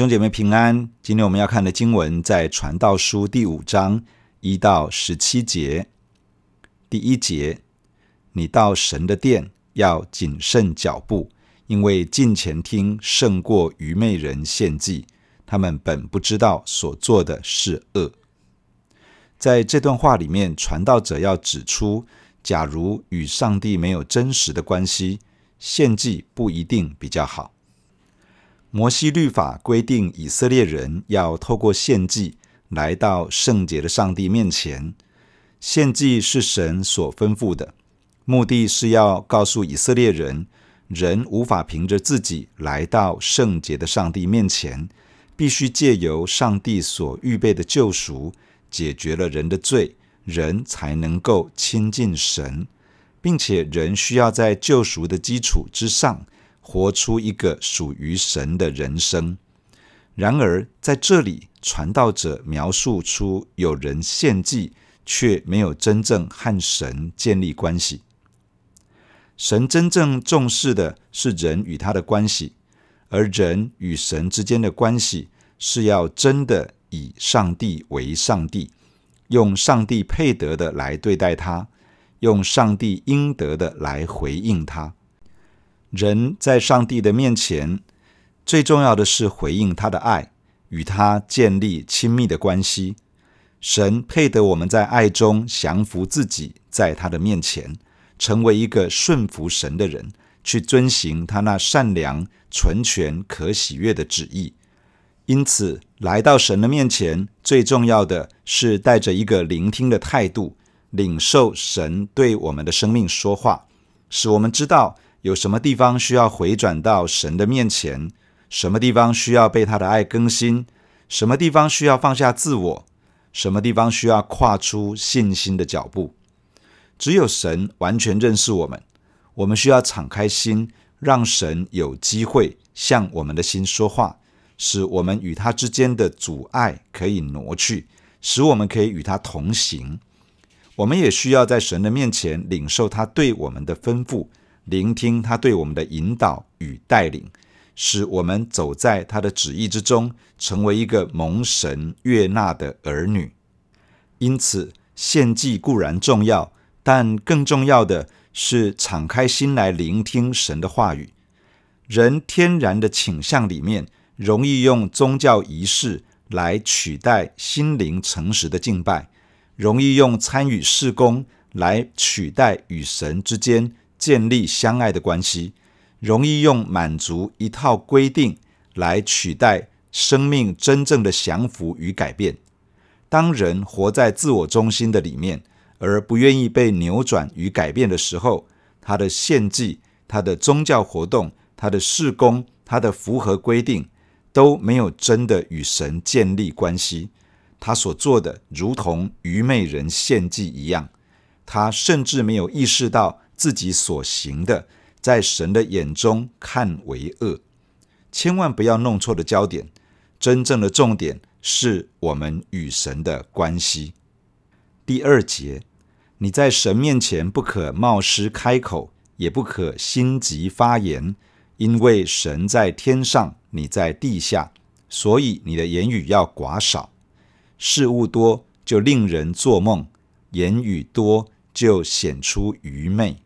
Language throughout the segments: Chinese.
兄姐妹平安。今天我们要看的经文在《传道书》第五章一到十七节。第一节：你到神的殿要谨慎脚步，因为近前听胜过愚昧人献祭。他们本不知道所做的是恶。在这段话里面，传道者要指出，假如与上帝没有真实的关系，献祭不一定比较好。摩西律法规定，以色列人要透过献祭来到圣洁的上帝面前。献祭是神所吩咐的，目的是要告诉以色列人，人无法凭着自己来到圣洁的上帝面前，必须借由上帝所预备的救赎，解决了人的罪，人才能够亲近神，并且人需要在救赎的基础之上。活出一个属于神的人生。然而，在这里，传道者描述出有人献祭，却没有真正和神建立关系。神真正重视的是人与他的关系，而人与神之间的关系是要真的以上帝为上帝，用上帝配得的来对待他，用上帝应得的来回应他。人在上帝的面前，最重要的是回应他的爱，与他建立亲密的关系。神配得我们在爱中降服自己，在他的面前成为一个顺服神的人，去遵行他那善良、纯全、可喜悦的旨意。因此，来到神的面前，最重要的是带着一个聆听的态度，领受神对我们的生命说话，使我们知道。有什么地方需要回转到神的面前？什么地方需要被他的爱更新？什么地方需要放下自我？什么地方需要跨出信心的脚步？只有神完全认识我们，我们需要敞开心，让神有机会向我们的心说话，使我们与他之间的阻碍可以挪去，使我们可以与他同行。我们也需要在神的面前领受他对我们的吩咐。聆听他对我们的引导与带领，使我们走在他的旨意之中，成为一个蒙神悦纳的儿女。因此，献祭固然重要，但更重要的是敞开心来聆听神的话语。人天然的倾向里面，容易用宗教仪式来取代心灵诚实的敬拜，容易用参与事工来取代与神之间。建立相爱的关系，容易用满足一套规定来取代生命真正的降服与改变。当人活在自我中心的里面，而不愿意被扭转与改变的时候，他的献祭、他的宗教活动、他的事工、他的符合规定，都没有真的与神建立关系。他所做的，如同愚昧人献祭一样，他甚至没有意识到。自己所行的，在神的眼中看为恶，千万不要弄错了焦点。真正的重点是我们与神的关系。第二节，你在神面前不可冒失开口，也不可心急发言，因为神在天上，你在地下，所以你的言语要寡少。事物多就令人做梦，言语多就显出愚昧。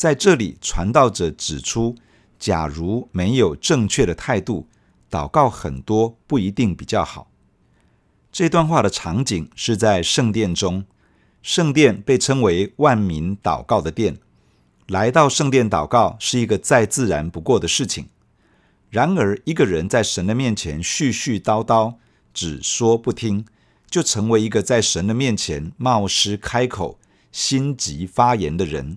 在这里，传道者指出，假如没有正确的态度，祷告很多不一定比较好。这段话的场景是在圣殿中，圣殿被称为万民祷告的殿。来到圣殿祷告是一个再自然不过的事情。然而，一个人在神的面前絮絮叨叨，只说不听，就成为一个在神的面前冒失开口、心急发言的人。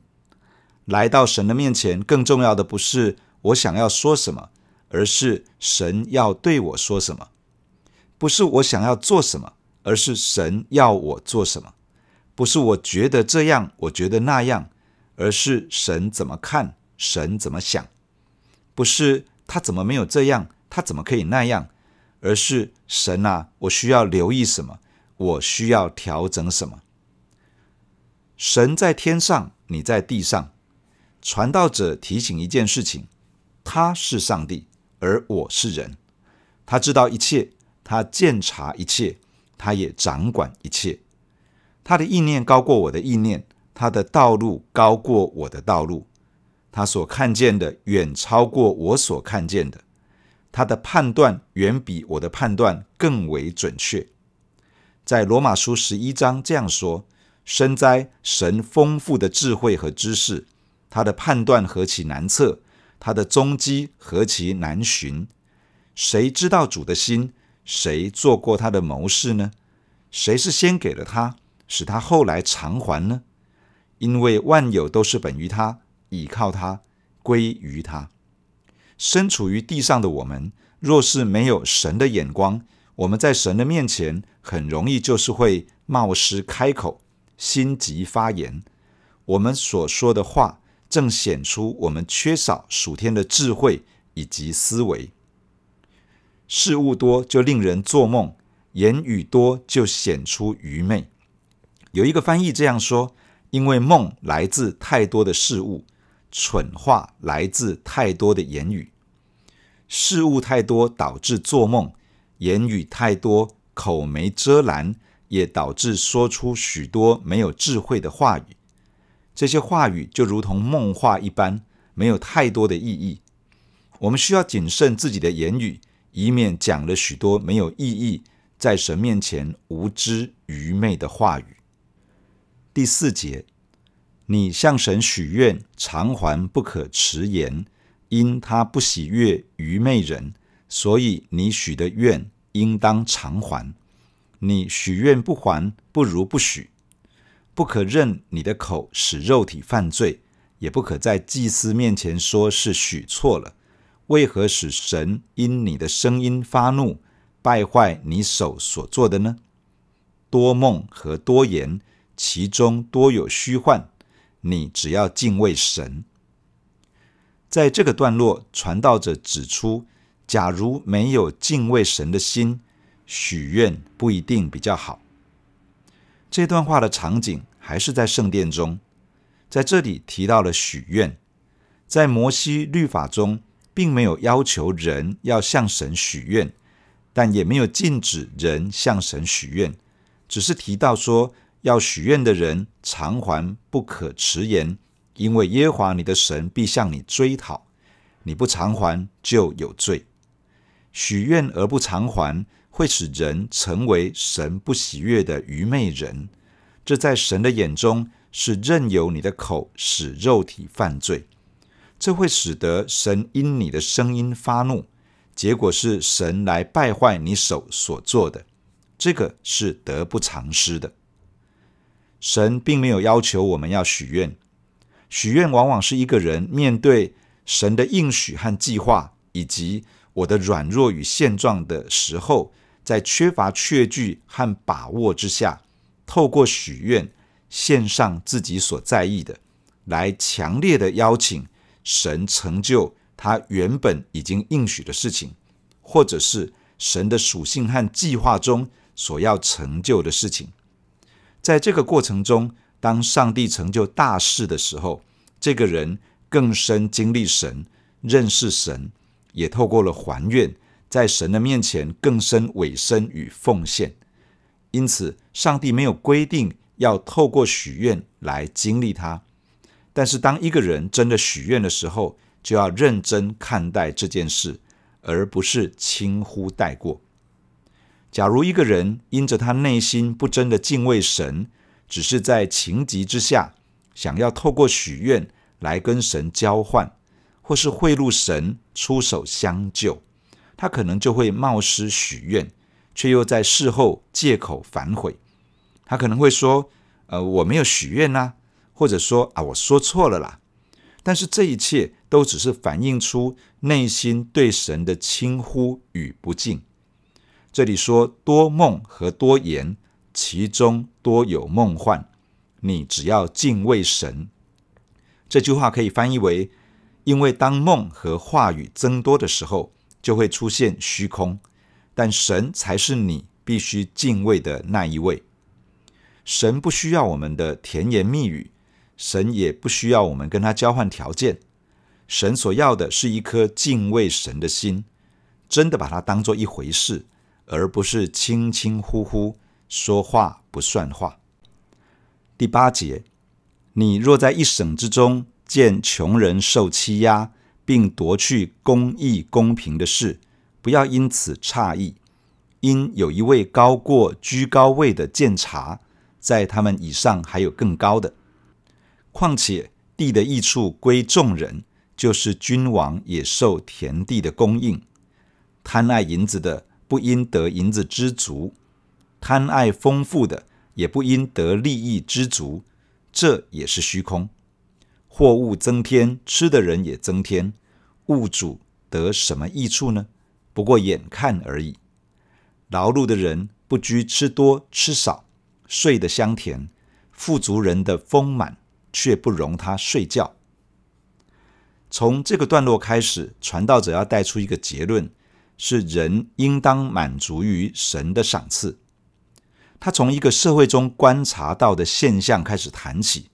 来到神的面前，更重要的不是我想要说什么，而是神要对我说什么；不是我想要做什么，而是神要我做什么；不是我觉得这样，我觉得那样，而是神怎么看，神怎么想；不是他怎么没有这样，他怎么可以那样，而是神啊，我需要留意什么，我需要调整什么。神在天上，你在地上。传道者提醒一件事情：他是上帝，而我是人。他知道一切，他鉴察一切，他也掌管一切。他的意念高过我的意念，他的道路高过我的道路，他所看见的远超过我所看见的，他的判断远比我的判断更为准确。在罗马书十一章这样说：“深哉，神丰富的智慧和知识，他的判断何其难测，他的踪迹何其难寻。谁知道主的心？谁做过他的谋士呢？谁是先给了他，使他后来偿还呢？因为万有都是本于他，倚靠他，归于他。身处于地上的我们，若是没有神的眼光，我们在神的面前，很容易就是会冒失开口，心急发言。我们所说的话，正显出我们缺少属天的智慧以及思维。事物多就令人做梦，言语多就显出愚昧。有一个翻译这样说：因为梦来自太多的事物，蠢话来自太多的言语。事物太多导致做梦。言语太多，口没遮拦，也导致说出许多没有智慧的话语。这些话语就如同梦话一般，没有太多的意义。我们需要谨慎自己的言语，以免讲了许多没有意义，在神面前无知愚昧的话语。第四节，你向神许愿，偿还不可迟延，因他不喜悦愚昧人。所以你许的愿应当偿还，你许愿不还，不如不许。不可任你的口使肉体犯罪，也不可在祭司面前说是许错了。为何使神因你的声音发怒，败坏你手所做的呢？多梦和多言，其中多有虚幻。你只要敬畏神。在这个段落，传道者指出。假如没有敬畏神的心，许愿不一定比较好。这段话的场景还是在圣殿中，在这里提到了许愿。在摩西律法中，并没有要求人要向神许愿，但也没有禁止人向神许愿，只是提到说要许愿的人偿还不可迟延，因为耶和华你的神必向你追讨，你不偿还就有罪。许愿而不偿还，会使人成为神不喜悦的愚昧人。这在神的眼中是任由你的口使肉体犯罪。这会使得神因你的声音发怒，结果是神来败坏你手所做的。这个是得不偿失的。神并没有要求我们要许愿，许愿往往是一个人面对神的应许和计划，以及我的软弱与现状的时候，在缺乏确据和把握之下，透过许愿献上自己所在意的，来强烈的邀请神成就他原本已经应许的事情，或者是神的属性和计划中所要成就的事情。在这个过程中，当上帝成就大事的时候，这个人更深经历神，认识神。也透过了还愿，在神的面前更深委身与奉献。因此，上帝没有规定要透过许愿来经历他。但是，当一个人真的许愿的时候，就要认真看待这件事，而不是轻忽带过。假如一个人因着他内心不真的敬畏神，只是在情急之下想要透过许愿来跟神交换。或是贿赂神出手相救，他可能就会冒失许愿，却又在事后借口反悔。他可能会说：“呃，我没有许愿呐。”或者说：“啊，我说错了啦。”但是这一切都只是反映出内心对神的轻忽与不敬。这里说多梦和多言，其中多有梦幻。你只要敬畏神。这句话可以翻译为。因为当梦和话语增多的时候，就会出现虚空，但神才是你必须敬畏的那一位。神不需要我们的甜言蜜语，神也不需要我们跟他交换条件。神所要的是一颗敬畏神的心。真的把它当做一回事，而不是轻轻忽忽说话不算话。第八节，你若在一省之中见穷人受欺压，并夺去公义公平的事，不要因此诧异，因有一位高过居高位的鉴察，在他们以上还有更高的。况且地的益处归众人，就是君王也受田地的供应。贪爱银子的不因得银子知足，贪爱丰富的也不因得利益知足，这也是虚空。货物增添，吃的人也增添，物主得什么益处呢？不过眼看而已。劳碌的人不拘吃多吃少，睡得香甜；富足人的丰满却不容他睡觉。从这个段落开始，传道者要带出一个结论：是人应当满足于神的赏赐。他从一个社会中观察到的现象开始谈起，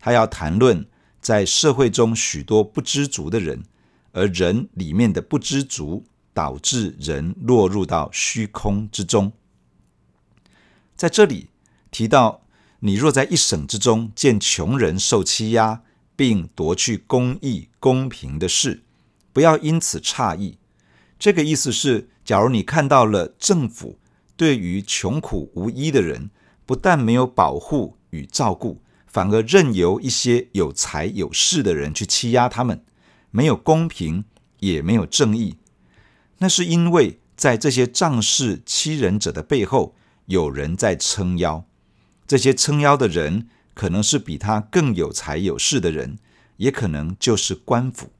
他要谈论在社会中许多不知足的人，而人里面的不知足导致人落入到虚空之中。在这里提到，你若在一省之中见穷人受欺压，并夺去公义公平的事，不要因此诧异。这个意思是，假如你看到了政府对于穷苦无依的人，不但没有保护与照顾，反而任由一些有财有势的人去欺压他们，没有公平，也没有正义。那是因为在这些仗势欺人者的背后，有人在撑腰。这些撑腰的人，可能是比他更有财有势的人，也可能就是官府。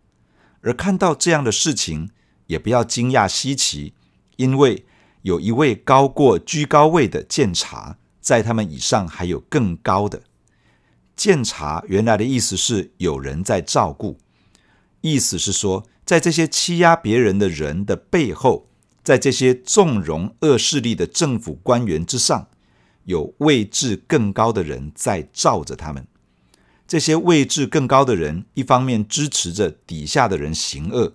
而看到这样的事情，也不要惊讶稀奇，因为有一位高过居高位的监察，在他们以上还有更高的。鉴察原来的意思是有人在照顾，意思是说，在这些欺压别人的人的背后，在这些纵容恶势力的政府官员之上。有位置更高的人在罩着他们，这些位置更高的人，一方面支持着底下的人行恶，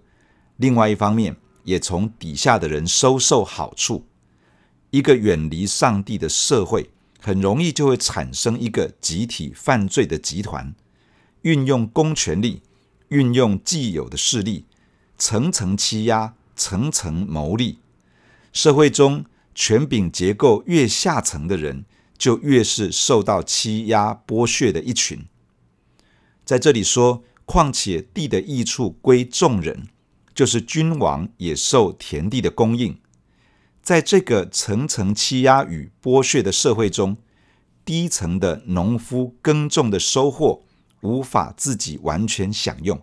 另外一方面也从底下的人收受好处。一个远离上帝的社会，很容易就会产生一个集体犯罪的集团，运用公权力，运用既有的势力，层层欺压，层层牟利，社会中。权柄结构越下层的人，就越是受到欺压剥削的一群。在这里说，况且地的益处归众人，就是君王也受田地的供应。在这个层层欺压与剥削的社会中，低层的农夫耕种的收获无法自己完全享用，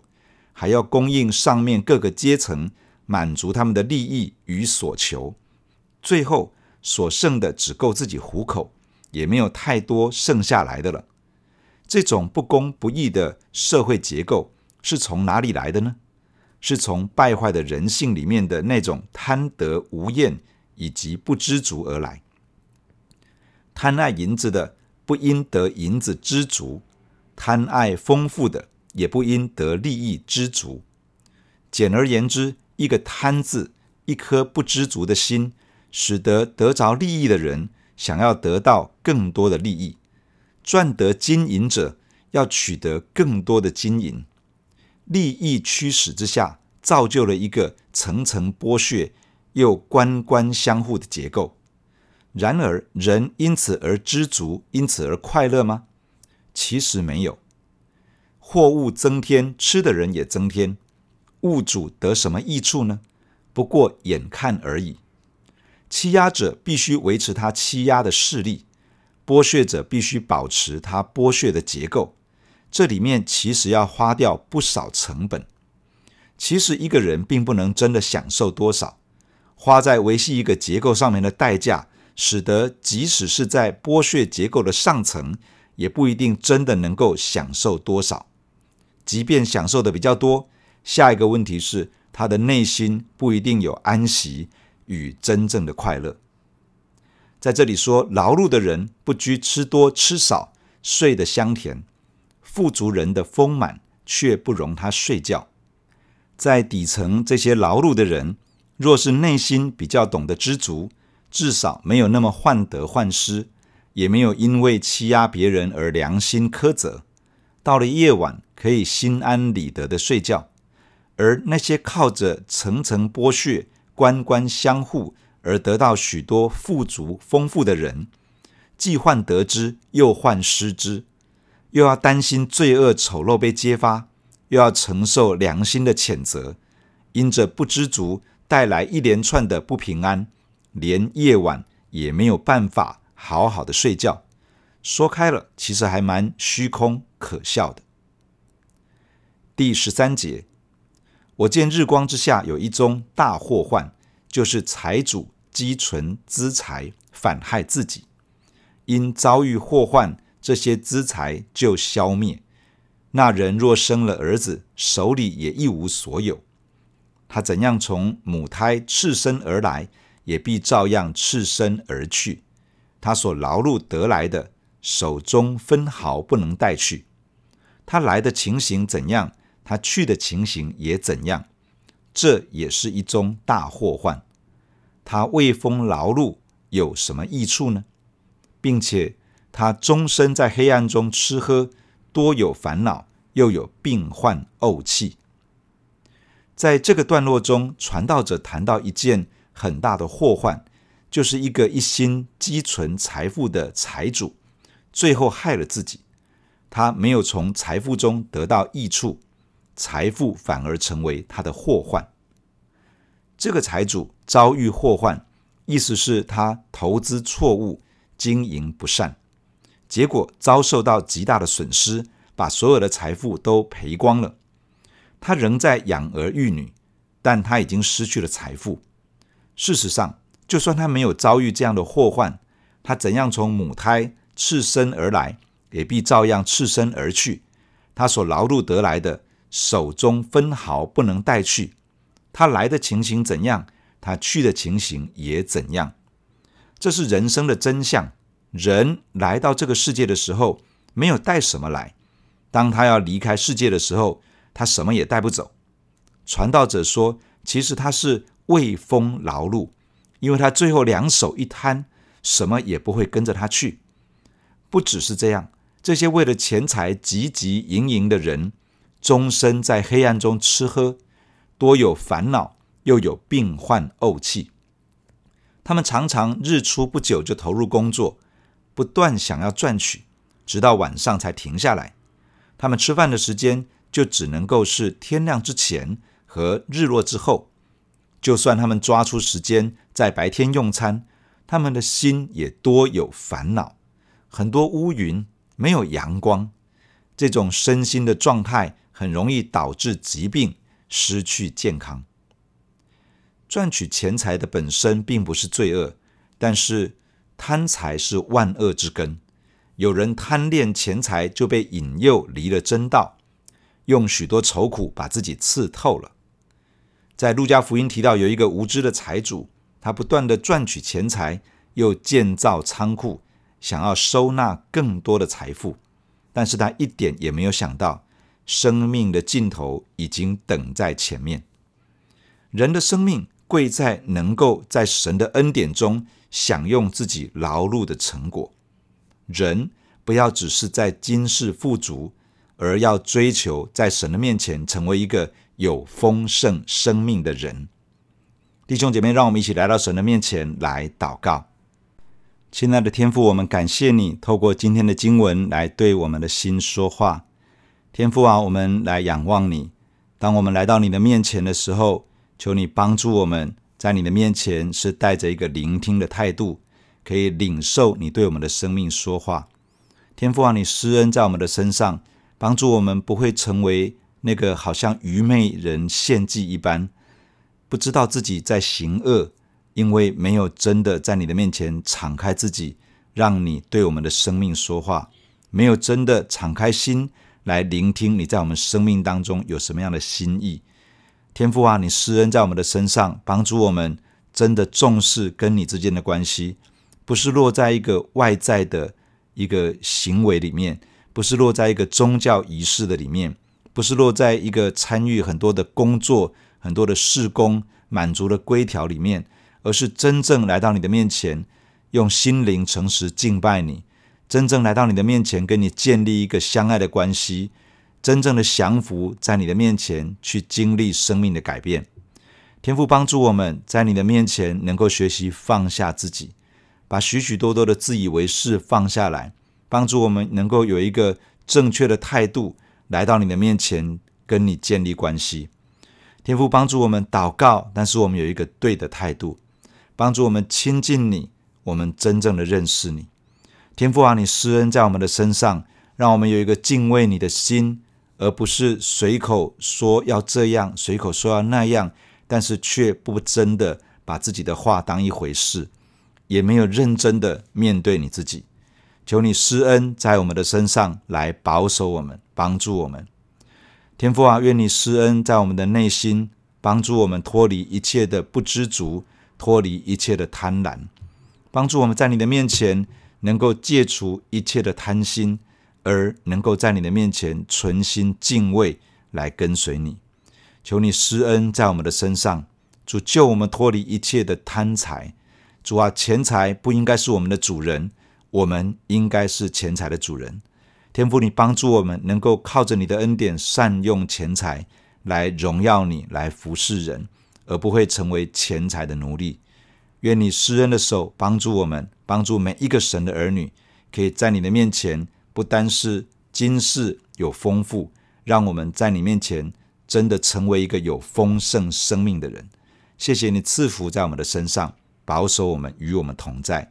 还要供应上面各个阶层，满足他们的利益与所求。最后所剩的只够自己糊口，也没有太多剩下来的了。这种不公不义的社会结构是从哪里来的呢？是从败坏的人性里面的那种贪得无厌以及不知足而来。贪爱银子的不因得银子知足，贪爱丰富的也不因得利益知足。简而言之，一个贪字，一颗不知足的心。使得得着利益的人想要得到更多的利益，赚得金银者要取得更多的金银，利益驱使之下，造就了一个层层剥削又官官相护的结构。然而，人因此而知足，因此而快乐吗？其实没有。货物增添，吃的人也增添，物主得什么益处呢？不过眼看而已。欺压者必须维持他欺压的势力，剥削者必须保持他剥削的结构。这里面其实要花掉不少成本。其实一个人并不能真的享受多少，花在维系一个结构上面的代价，使得即使是在剥削结构的上层，也不一定真的能够享受多少。即便享受的比较多，下一个问题是他的内心不一定有安息。与真正的快乐，在这里说，劳碌的人不拘吃多吃少，睡得香甜；富足人的丰满却不容他睡觉。在底层这些劳碌的人，若是内心比较懂得知足，至少没有那么患得患失，也没有因为欺压别人而良心苛责。到了夜晚，可以心安理得的睡觉。而那些靠着层层剥削、官官相护而得到许多富足丰富的人，既患得之，又患失之，又要担心罪恶丑陋被揭发，又要承受良心的谴责，因着不知足带来一连串的不平安，连夜晚也没有办法好好的睡觉。说开了，其实还蛮虚空可笑的。第十三节。我见日光之下有一宗大祸患，就是财主积存资财，反害自己。因遭遇祸患，这些资财就消灭。那人若生了儿子，手里也一无所有。他怎样从母胎赤身而来，也必照样赤身而去。他所劳碌得来的，手中分毫不能带去。他来的情形怎样？他去的情形也怎样？这也是一宗大祸患。他为风劳碌有什么益处呢？并且他终身在黑暗中吃喝，多有烦恼，又有病患怄气。在这个段落中，传道者谈到一件很大的祸患，就是一个一心积存财富的财主，最后害了自己。他没有从财富中得到益处。财富反而成为他的祸患。这个财主遭遇祸患，意思是他投资错误，经营不善，结果遭受到极大的损失，把所有的财富都赔光了。他仍在养儿育女，但他已经失去了财富。事实上，就算他没有遭遇这样的祸患，他怎样从母胎赤身而来，也必照样赤身而去。他所劳碌得来的。手中分毫不能带去，他来的情形怎样，他去的情形也怎样。这是人生的真相。人来到这个世界的时候，没有带什么来；当他要离开世界的时候，他什么也带不走。传道者说，其实他是为风劳碌，因为他最后两手一摊，什么也不会跟着他去。不只是这样，这些为了钱财汲汲营营的人。终身在黑暗中吃喝，多有烦恼，又有病患怄气。他们常常日出不久就投入工作，不断想要赚取，直到晚上才停下来。他们吃饭的时间就只能够是天亮之前和日落之后。就算他们抓出时间在白天用餐，他们的心也多有烦恼，很多乌云，没有阳光。这种身心的状态。很容易导致疾病，失去健康。赚取钱财的本身并不是罪恶，但是贪财是万恶之根。有人贪恋钱财，就被引诱离了真道，用许多愁苦把自己刺透了。在路加福音提到，有一个无知的财主，他不断地赚取钱财，又建造仓库，想要收纳更多的财富，但是他一点也没有想到。生命的尽头已经等在前面。人的生命贵在能够在神的恩典中享用自己劳碌的成果。人不要只是在今世富足，而要追求在神的面前成为一个有丰盛生命的人。弟兄姐妹，让我们一起来到神的面前来祷告。亲爱的天父，我们感谢你透过今天的经文来对我们的心说话。天父啊，我们来仰望你。当我们来到你的面前的时候，求你帮助我们，在你的面前是带着一个聆听的态度，可以领受你对我们的生命说话。天父啊，你施恩在我们的身上，帮助我们不会成为那个好像愚昧人献祭一般，不知道自己在行恶，因为没有真的在你的面前敞开自己，让你对我们的生命说话，没有真的敞开心。来聆听你在我们生命当中有什么样的心意，天父啊，你施恩在我们的身上，帮助我们真的重视跟你之间的关系，不是落在一个外在的一个行为里面，不是落在一个宗教仪式的里面，不是落在一个参与很多的工作、很多的事工、满足的规条里面，而是真正来到你的面前，用心灵诚实敬拜你，真正来到你的面前，跟你建立一个相爱的关系，真正的降服在你的面前，去经历生命的改变。天父帮助我们在你的面前能够学习放下自己，把许许多多的自以为是放下来，帮助我们能够有一个正确的态度来到你的面前，跟你建立关系。天父帮助我们祷告，但是我们有一个对的态度，帮助我们亲近你，我们真正的认识你。天父啊，你施恩在我们的身上，让我们有一个敬畏你的心，而不是随口说要这样，随口说要那样。但是却不真的把自己的话当一回事，也没有认真的面对你自己。求你施恩在我们的身上来保守我们，帮助我们。天父啊，愿你施恩在我们的内心，帮助我们脱离一切的不知足，脱离一切的贪婪，帮助我们在你的面前能够戒除一切的贪心，而能够在你的面前存心敬畏来跟随你。求你施恩在我们的身上，主救我们脱离一切的贪财。主啊，钱财不应该是我们的主人，我们应该是钱财的主人。天父，你帮助我们能够靠着你的恩典善用钱财，来荣耀你，来服侍人，而不会成为钱财的奴隶。愿你施恩的手帮助我们，帮助每一个神的儿女，可以在你的面前不单是今世有丰富，让我们在你面前。真的成为一个有丰盛生命的人，谢谢你赐福在我们的身上，保守我们与我们同在，